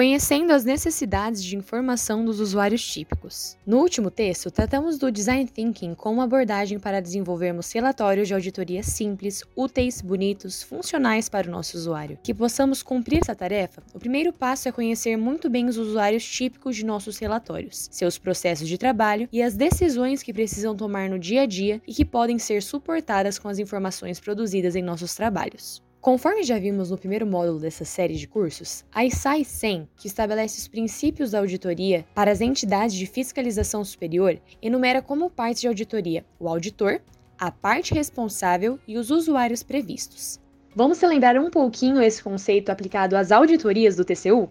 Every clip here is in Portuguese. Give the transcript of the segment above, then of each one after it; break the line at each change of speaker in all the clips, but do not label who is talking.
conhecendo as necessidades de informação dos usuários típicos. No último texto, tratamos do design thinking como abordagem para desenvolvermos relatórios de auditoria simples, úteis, bonitos, funcionais para o nosso usuário. Que possamos cumprir essa tarefa, o primeiro passo é conhecer muito bem os usuários típicos de nossos relatórios, seus processos de trabalho e as decisões que precisam tomar no dia a dia e que podem ser suportadas com as informações produzidas em nossos trabalhos. Conforme já vimos no primeiro módulo dessa série de cursos, a ISAI 100, que estabelece os princípios da auditoria para as entidades de fiscalização superior, enumera como partes de auditoria o auditor, a parte responsável e os usuários previstos. Vamos relembrar um pouquinho esse conceito aplicado às auditorias do TCU?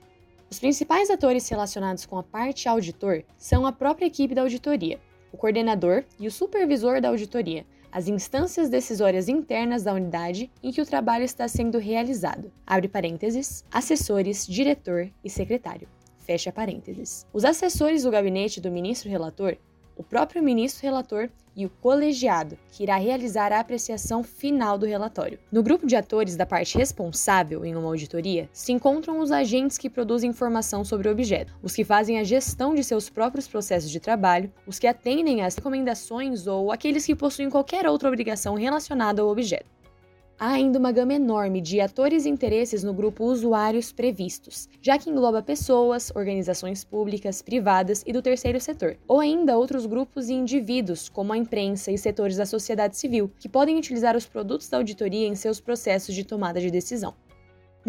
Os principais atores relacionados com a parte auditor são a própria equipe da auditoria, o coordenador e o supervisor da auditoria, as instâncias decisórias internas da unidade em que o trabalho está sendo realizado. Abre parênteses, assessores, diretor e secretário. Fecha parênteses. Os assessores do gabinete do ministro relator o próprio ministro relator e o colegiado, que irá realizar a apreciação final do relatório. No grupo de atores da parte responsável em uma auditoria se encontram os agentes que produzem informação sobre o objeto, os que fazem a gestão de seus próprios processos de trabalho, os que atendem às recomendações ou aqueles que possuem qualquer outra obrigação relacionada ao objeto há ainda uma gama enorme de atores e interesses no grupo usuários previstos, já que engloba pessoas, organizações públicas, privadas e do terceiro setor, ou ainda outros grupos e indivíduos, como a imprensa e setores da sociedade civil, que podem utilizar os produtos da auditoria em seus processos de tomada de decisão.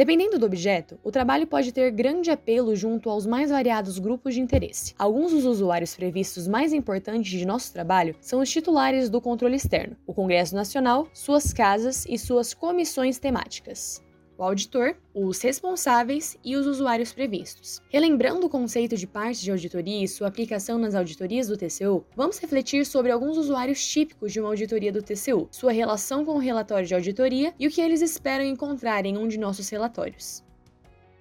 Dependendo do objeto, o trabalho pode ter grande apelo junto aos mais variados grupos de interesse. Alguns dos usuários previstos mais importantes de nosso trabalho são os titulares do controle externo, o Congresso Nacional, suas casas e suas comissões temáticas o auditor, os responsáveis e os usuários previstos. Relembrando o conceito de parte de auditoria e sua aplicação nas auditorias do TCU, vamos refletir sobre alguns usuários típicos de uma auditoria do TCU, sua relação com o relatório de auditoria e o que eles esperam encontrar em um de nossos relatórios.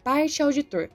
Parte auditor.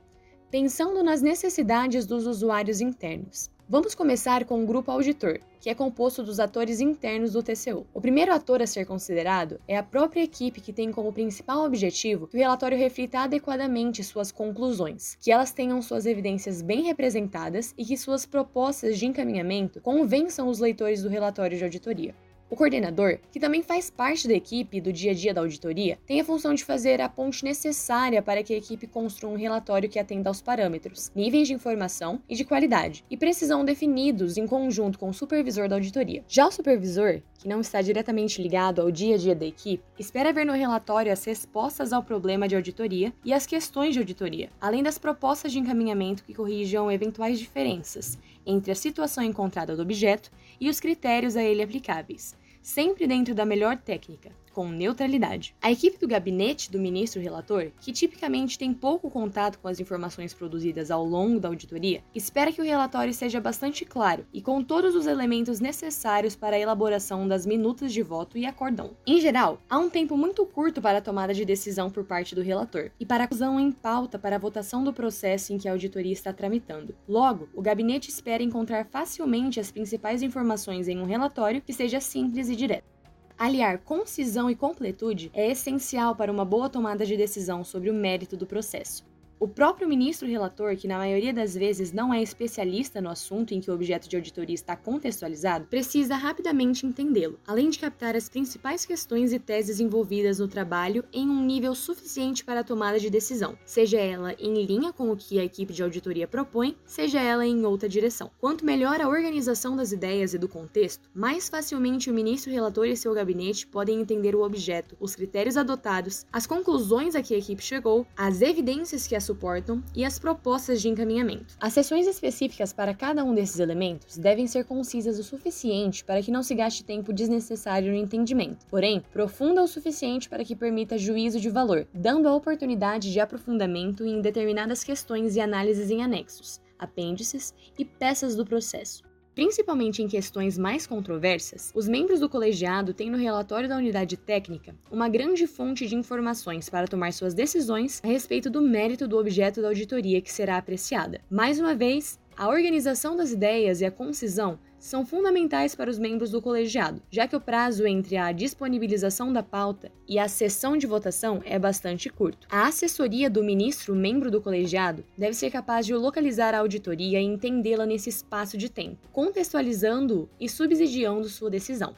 Pensando nas necessidades dos usuários internos. Vamos começar com o grupo auditor, que é composto dos atores internos do TCU. O primeiro ator a ser considerado é a própria equipe que tem como principal objetivo que o relatório reflita adequadamente suas conclusões, que elas tenham suas evidências bem representadas e que suas propostas de encaminhamento convençam os leitores do relatório de auditoria. O coordenador, que também faz parte da equipe do dia a dia da auditoria, tem a função de fazer a ponte necessária para que a equipe construa um relatório que atenda aos parâmetros, níveis de informação e de qualidade, e precisão definidos em conjunto com o supervisor da auditoria. Já o supervisor, que não está diretamente ligado ao dia a dia da equipe, espera ver no relatório as respostas ao problema de auditoria e as questões de auditoria, além das propostas de encaminhamento que corrijam eventuais diferenças entre a situação encontrada do objeto e os critérios a ele aplicáveis, sempre dentro da melhor técnica, com neutralidade. A equipe do gabinete do ministro relator, que tipicamente tem pouco contato com as informações produzidas ao longo da auditoria, espera que o relatório seja bastante claro e com todos os elementos necessários para a elaboração das minutas de voto e acordão. Em geral, há um tempo muito curto para a tomada de decisão por parte do relator e para a inclusão em pauta para a votação do processo em que a auditoria está tramitando. Logo, o gabinete espera encontrar facilmente as principais informações em um relatório que seja simples e direto. Aliar concisão e completude é essencial para uma boa tomada de decisão sobre o mérito do processo. O próprio ministro relator, que na maioria das vezes não é especialista no assunto em que o objeto de auditoria está contextualizado, precisa rapidamente entendê-lo, além de captar as principais questões e teses envolvidas no trabalho em um nível suficiente para a tomada de decisão, seja ela em linha com o que a equipe de auditoria propõe, seja ela em outra direção. Quanto melhor a organização das ideias e do contexto, mais facilmente o ministro relator e seu gabinete podem entender o objeto, os critérios adotados, as conclusões a que a equipe chegou, as evidências que a suportam e as propostas de encaminhamento. As sessões específicas para cada um desses elementos devem ser concisas o suficiente para que não se gaste tempo desnecessário no entendimento, porém, profunda o suficiente para que permita juízo de valor, dando a oportunidade de aprofundamento em determinadas questões e análises em anexos, apêndices e peças do processo. Principalmente em questões mais controversas, os membros do colegiado têm no relatório da unidade técnica uma grande fonte de informações para tomar suas decisões a respeito do mérito do objeto da auditoria que será apreciada. Mais uma vez, a organização das ideias e a concisão são fundamentais para os membros do colegiado, já que o prazo entre a disponibilização da pauta e a sessão de votação é bastante curto. A assessoria do ministro membro do colegiado deve ser capaz de localizar a auditoria e entendê-la nesse espaço de tempo, contextualizando e subsidiando sua decisão.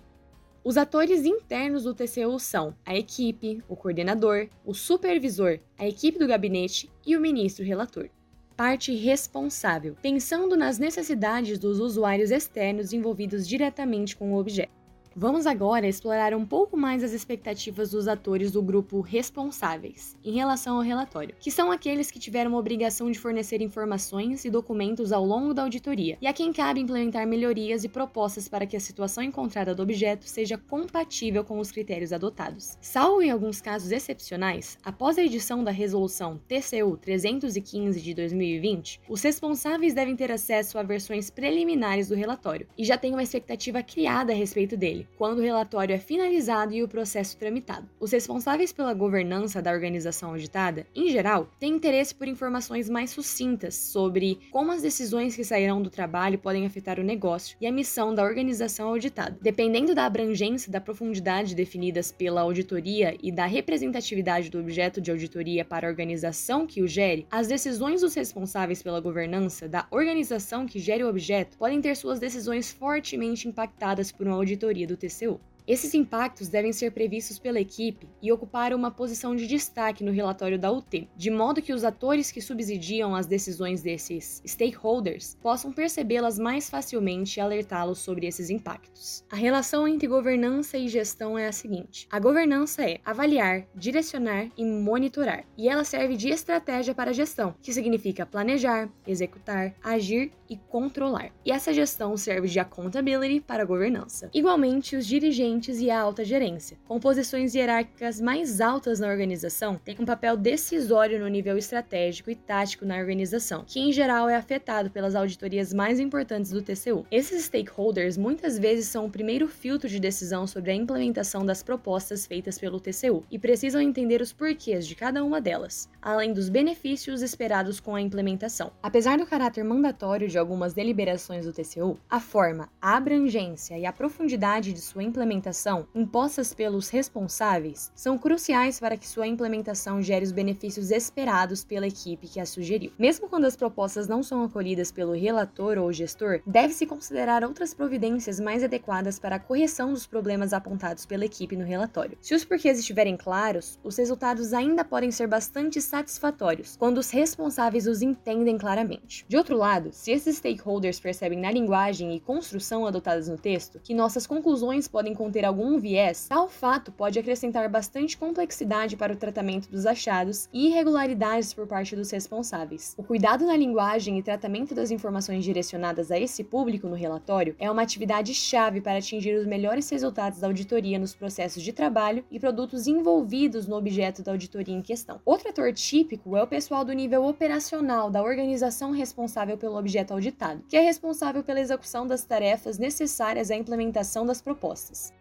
Os atores internos do TCU são a equipe, o coordenador, o supervisor, a equipe do gabinete e o ministro relator parte responsável, pensando nas necessidades dos usuários externos envolvidos diretamente com o objeto. Vamos agora explorar um pouco mais as expectativas dos atores do grupo responsáveis em relação ao relatório, que são aqueles que tiveram a obrigação de fornecer informações e documentos ao longo da auditoria, e a quem cabe implementar melhorias e propostas para que a situação encontrada do objeto seja compatível com os critérios adotados. Salvo em alguns casos excepcionais, após a edição da resolução TCU 315 de 2020, os responsáveis devem ter acesso a versões preliminares do relatório e já têm uma expectativa criada a respeito dele quando o relatório é finalizado e o processo tramitado. Os responsáveis pela governança da organização auditada, em geral, têm interesse por informações mais sucintas sobre como as decisões que sairão do trabalho podem afetar o negócio e a missão da organização auditada. Dependendo da abrangência e da profundidade definidas pela auditoria e da representatividade do objeto de auditoria para a organização que o gere, as decisões dos responsáveis pela governança da organização que gere o objeto podem ter suas decisões fortemente impactadas por uma auditoria do do TCU. Esses impactos devem ser previstos pela equipe e ocupar uma posição de destaque no relatório da UT, de modo que os atores que subsidiam as decisões desses stakeholders possam percebê-las mais facilmente e alertá-los sobre esses impactos. A relação entre governança e gestão é a seguinte: a governança é avaliar, direcionar e monitorar, e ela serve de estratégia para a gestão, que significa planejar, executar, agir e controlar. E essa gestão serve de accountability para a governança. Igualmente, os dirigentes e a alta gerência. Com posições hierárquicas mais altas na organização, têm um papel decisório no nível estratégico e tático na organização, que em geral é afetado pelas auditorias mais importantes do TCU. Esses stakeholders muitas vezes são o primeiro filtro de decisão sobre a implementação das propostas feitas pelo TCU e precisam entender os porquês de cada uma delas, além dos benefícios esperados com a implementação. Apesar do caráter mandatório de algumas deliberações do TCU, a forma, a abrangência e a profundidade de sua implementação implementação impostas pelos responsáveis são cruciais para que sua implementação gere os benefícios esperados pela equipe que a sugeriu. Mesmo quando as propostas não são acolhidas pelo relator ou gestor, deve-se considerar outras providências mais adequadas para a correção dos problemas apontados pela equipe no relatório. Se os porquês estiverem claros, os resultados ainda podem ser bastante satisfatórios quando os responsáveis os entendem claramente. De outro lado, se esses stakeholders percebem na linguagem e construção adotadas no texto que nossas conclusões podem conter ter algum viés, tal fato pode acrescentar bastante complexidade para o tratamento dos achados e irregularidades por parte dos responsáveis. O cuidado na linguagem e tratamento das informações direcionadas a esse público no relatório é uma atividade chave para atingir os melhores resultados da auditoria nos processos de trabalho e produtos envolvidos no objeto da auditoria em questão. Outro ator típico é o pessoal do nível operacional da organização responsável pelo objeto auditado, que é responsável pela execução das tarefas necessárias à implementação das propostas.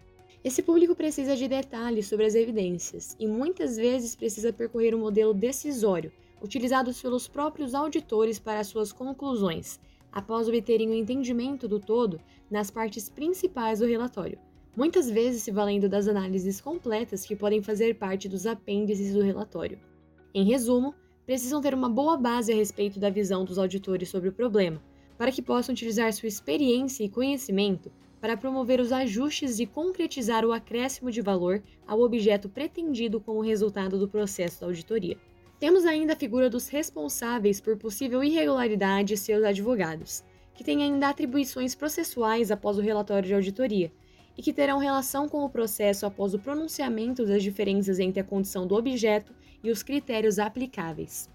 Esse público precisa de detalhes sobre as evidências e muitas vezes precisa percorrer um modelo decisório, utilizado pelos próprios auditores para suas conclusões, após obterem o um entendimento do todo nas partes principais do relatório, muitas vezes se valendo das análises completas que podem fazer parte dos apêndices do relatório. Em resumo, precisam ter uma boa base a respeito da visão dos auditores sobre o problema, para que possam utilizar sua experiência e conhecimento para promover os ajustes e concretizar o acréscimo de valor ao objeto pretendido como resultado do processo da auditoria. Temos ainda a figura dos responsáveis por possível irregularidade e seus advogados, que têm ainda atribuições processuais após o relatório de auditoria e que terão relação com o processo após o pronunciamento das diferenças entre a condição do objeto e os critérios aplicáveis.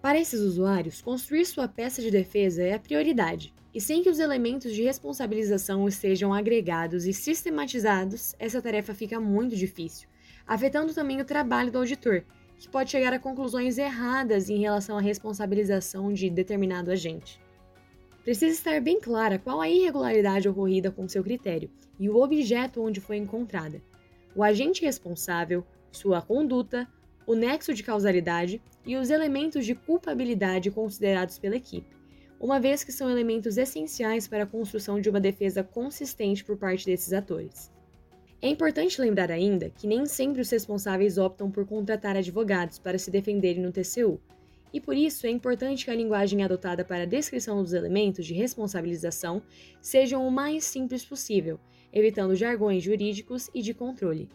Para esses usuários, construir sua peça de defesa é a prioridade, e sem que os elementos de responsabilização estejam agregados e sistematizados, essa tarefa fica muito difícil, afetando também o trabalho do auditor, que pode chegar a conclusões erradas em relação à responsabilização de determinado agente. Precisa estar bem clara qual a irregularidade ocorrida com seu critério e o objeto onde foi encontrada, o agente responsável, sua conduta, o nexo de causalidade e os elementos de culpabilidade considerados pela equipe uma vez que são elementos essenciais para a construção de uma defesa consistente por parte desses atores. É importante lembrar ainda que nem sempre os responsáveis optam por contratar advogados para se defenderem no TCU, e por isso é importante que a linguagem adotada para a descrição dos elementos de responsabilização sejam o mais simples possível, evitando jargões jurídicos e de controle.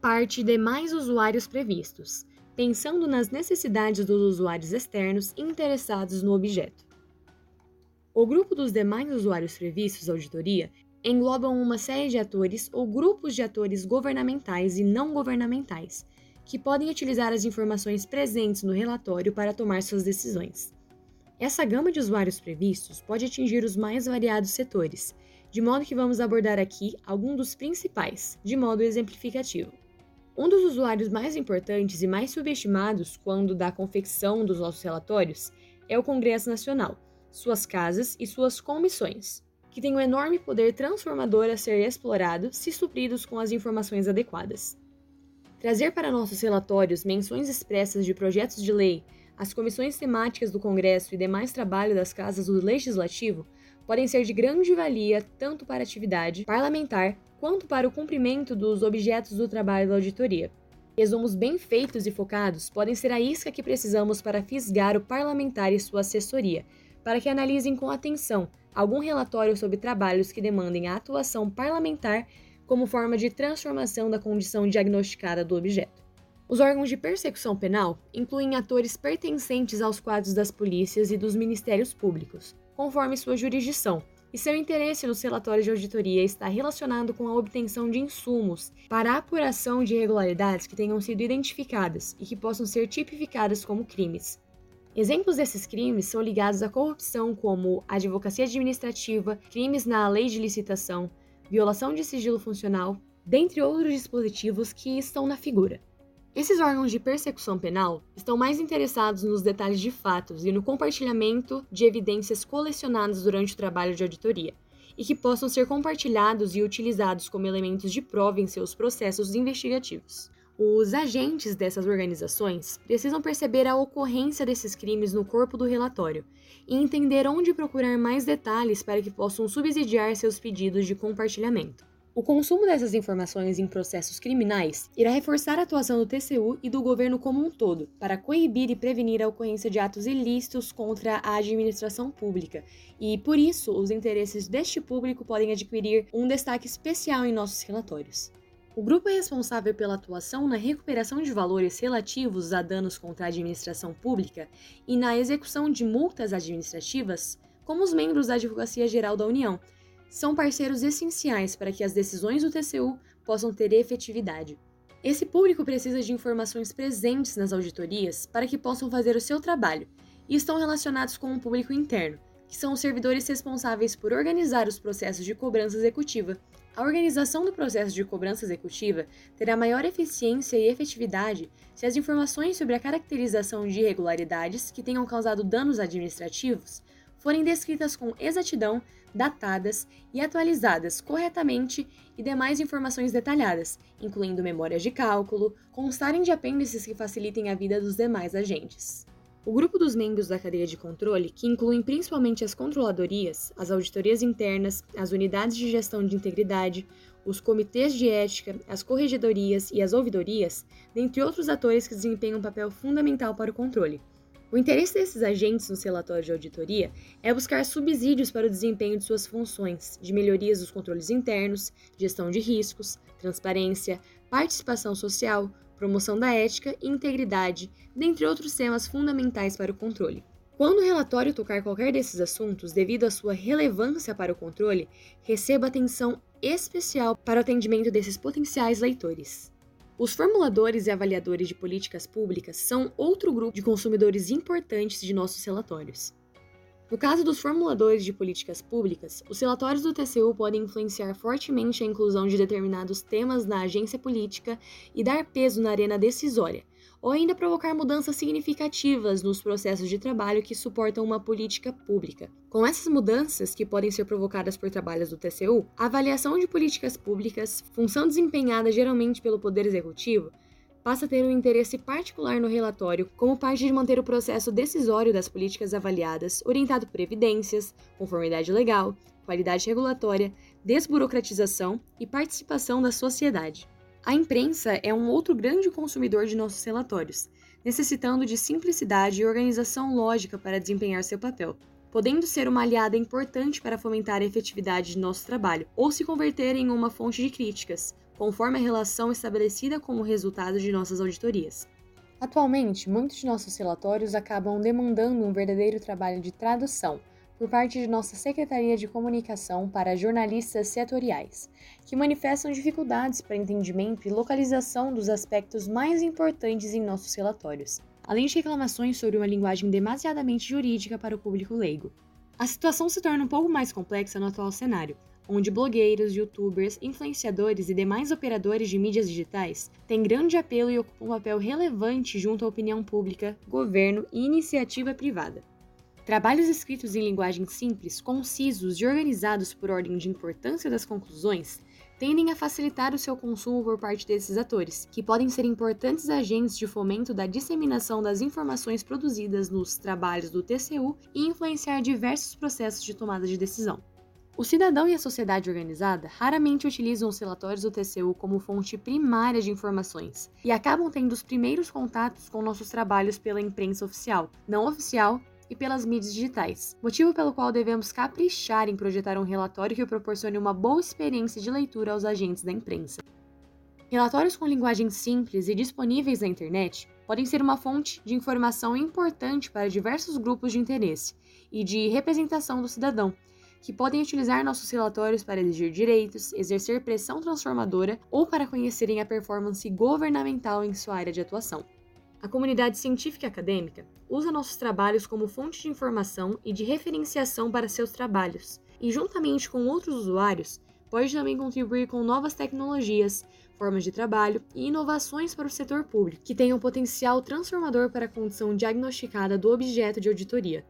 Parte demais usuários previstos, pensando nas necessidades dos usuários externos interessados no objeto. O grupo dos demais usuários previstos à auditoria englobam uma série de atores ou grupos de atores governamentais e não governamentais, que podem utilizar as informações presentes no relatório para tomar suas decisões. Essa gama de usuários previstos pode atingir os mais variados setores, de modo que vamos abordar aqui alguns dos principais, de modo exemplificativo. Um dos usuários mais importantes e mais subestimados quando da confecção dos nossos relatórios é o Congresso Nacional, suas casas e suas comissões, que têm um enorme poder transformador a ser explorado se supridos com as informações adequadas. Trazer para nossos relatórios menções expressas de projetos de lei, as comissões temáticas do Congresso e demais trabalho das casas do Legislativo podem ser de grande valia tanto para a atividade parlamentar quanto para o cumprimento dos objetos do trabalho da auditoria. Resumos bem feitos e focados podem ser a isca que precisamos para fisgar o parlamentar e sua assessoria, para que analisem com atenção algum relatório sobre trabalhos que demandem a atuação parlamentar como forma de transformação da condição diagnosticada do objeto. Os órgãos de persecução penal incluem atores pertencentes aos quadros das polícias e dos ministérios públicos, conforme sua jurisdição, e seu interesse nos relatórios de auditoria está relacionado com a obtenção de insumos para a apuração de irregularidades que tenham sido identificadas e que possam ser tipificadas como crimes. Exemplos desses crimes são ligados à corrupção, como advocacia administrativa, crimes na lei de licitação, violação de sigilo funcional, dentre outros dispositivos que estão na figura. Esses órgãos de persecução penal estão mais interessados nos detalhes de fatos e no compartilhamento de evidências colecionadas durante o trabalho de auditoria, e que possam ser compartilhados e utilizados como elementos de prova em seus processos investigativos. Os agentes dessas organizações precisam perceber a ocorrência desses crimes no corpo do relatório e entender onde procurar mais detalhes para que possam subsidiar seus pedidos de compartilhamento. O consumo dessas informações em processos criminais irá reforçar a atuação do TCU e do governo como um todo, para coibir e prevenir a ocorrência de atos ilícitos contra a administração pública, e por isso os interesses deste público podem adquirir um destaque especial em nossos relatórios. O grupo é responsável pela atuação na recuperação de valores relativos a danos contra a administração pública e na execução de multas administrativas, como os membros da Advocacia Geral da União. São parceiros essenciais para que as decisões do TCU possam ter efetividade. Esse público precisa de informações presentes nas auditorias para que possam fazer o seu trabalho e estão relacionados com o público interno, que são os servidores responsáveis por organizar os processos de cobrança executiva a organização do processo de cobrança executiva terá maior eficiência e efetividade se as informações sobre a caracterização de irregularidades que tenham causado danos administrativos forem descritas com exatidão, datadas e atualizadas corretamente e demais informações detalhadas, incluindo memórias de cálculo, constarem de apêndices que facilitem a vida dos demais agentes. O grupo dos membros da cadeia de controle, que incluem principalmente as controladorias, as auditorias internas, as unidades de gestão de integridade, os comitês de ética, as corregedorias e as ouvidorias, dentre outros atores que desempenham um papel fundamental para o controle. O interesse desses agentes no relatório de auditoria é buscar subsídios para o desempenho de suas funções, de melhorias dos controles internos, gestão de riscos, transparência, participação social, promoção da ética e integridade, dentre outros temas fundamentais para o controle. Quando o relatório tocar qualquer desses assuntos, devido à sua relevância para o controle, receba atenção especial para o atendimento desses potenciais leitores. Os formuladores e avaliadores de políticas públicas são outro grupo de consumidores importantes de nossos relatórios. No caso dos formuladores de políticas públicas, os relatórios do TCU podem influenciar fortemente a inclusão de determinados temas na agência política e dar peso na arena decisória, ou ainda provocar mudanças significativas nos processos de trabalho que suportam uma política pública. Com essas mudanças, que podem ser provocadas por trabalhos do TCU, a avaliação de políticas públicas, função desempenhada geralmente pelo Poder Executivo, passa a ter um interesse particular no relatório como parte de manter o processo decisório das políticas avaliadas orientado por evidências, conformidade legal, qualidade regulatória, desburocratização e participação da sociedade. A imprensa é um outro grande consumidor de nossos relatórios, necessitando de simplicidade e organização lógica para desempenhar seu papel, podendo ser uma aliada importante para fomentar a efetividade de nosso trabalho ou se converter em uma fonte de críticas, conforme a relação estabelecida como resultado de nossas auditorias. Atualmente, muitos de nossos relatórios acabam demandando um verdadeiro trabalho de tradução por parte de nossa Secretaria de Comunicação para jornalistas setoriais, que manifestam dificuldades para entendimento e localização dos aspectos mais importantes em nossos relatórios, além de reclamações sobre uma linguagem demasiadamente jurídica para o público leigo. A situação se torna um pouco mais complexa no atual cenário, onde blogueiros, youtubers, influenciadores e demais operadores de mídias digitais têm grande apelo e ocupam um papel relevante junto à opinião pública, governo e iniciativa privada. Trabalhos escritos em linguagem simples, concisos e organizados por ordem de importância das conclusões tendem a facilitar o seu consumo por parte desses atores, que podem ser importantes agentes de fomento da disseminação das informações produzidas nos trabalhos do TCU e influenciar diversos processos de tomada de decisão. O cidadão e a sociedade organizada raramente utilizam os relatórios do TCU como fonte primária de informações e acabam tendo os primeiros contatos com nossos trabalhos pela imprensa oficial, não oficial e pelas mídias digitais, motivo pelo qual devemos caprichar em projetar um relatório que proporcione uma boa experiência de leitura aos agentes da imprensa. Relatórios com linguagem simples e disponíveis na internet podem ser uma fonte de informação importante para diversos grupos de interesse e de representação do cidadão que podem utilizar nossos relatórios para exigir direitos, exercer pressão transformadora ou para conhecerem a performance governamental em sua área de atuação. A comunidade científica e acadêmica usa nossos trabalhos como fonte de informação e de referenciação para seus trabalhos, e juntamente com outros usuários, pode também contribuir com novas tecnologias, formas de trabalho e inovações para o setor público, que tenham potencial transformador para a condição diagnosticada do objeto de auditoria,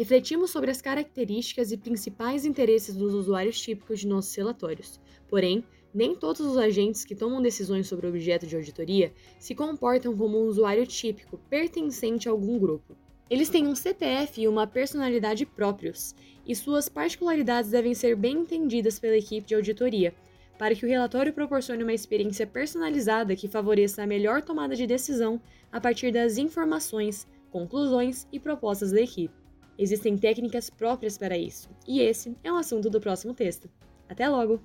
refletimos sobre as características e principais interesses dos usuários típicos de nossos relatórios. Porém, nem todos os agentes que tomam decisões sobre o objeto de auditoria se comportam como um usuário típico pertencente a algum grupo. Eles têm um CPF e uma personalidade próprios, e suas particularidades devem ser bem entendidas pela equipe de auditoria, para que o relatório proporcione uma experiência personalizada que favoreça a melhor tomada de decisão a partir das informações, conclusões e propostas da equipe. Existem técnicas próprias para isso, e esse é um assunto do próximo texto. Até logo!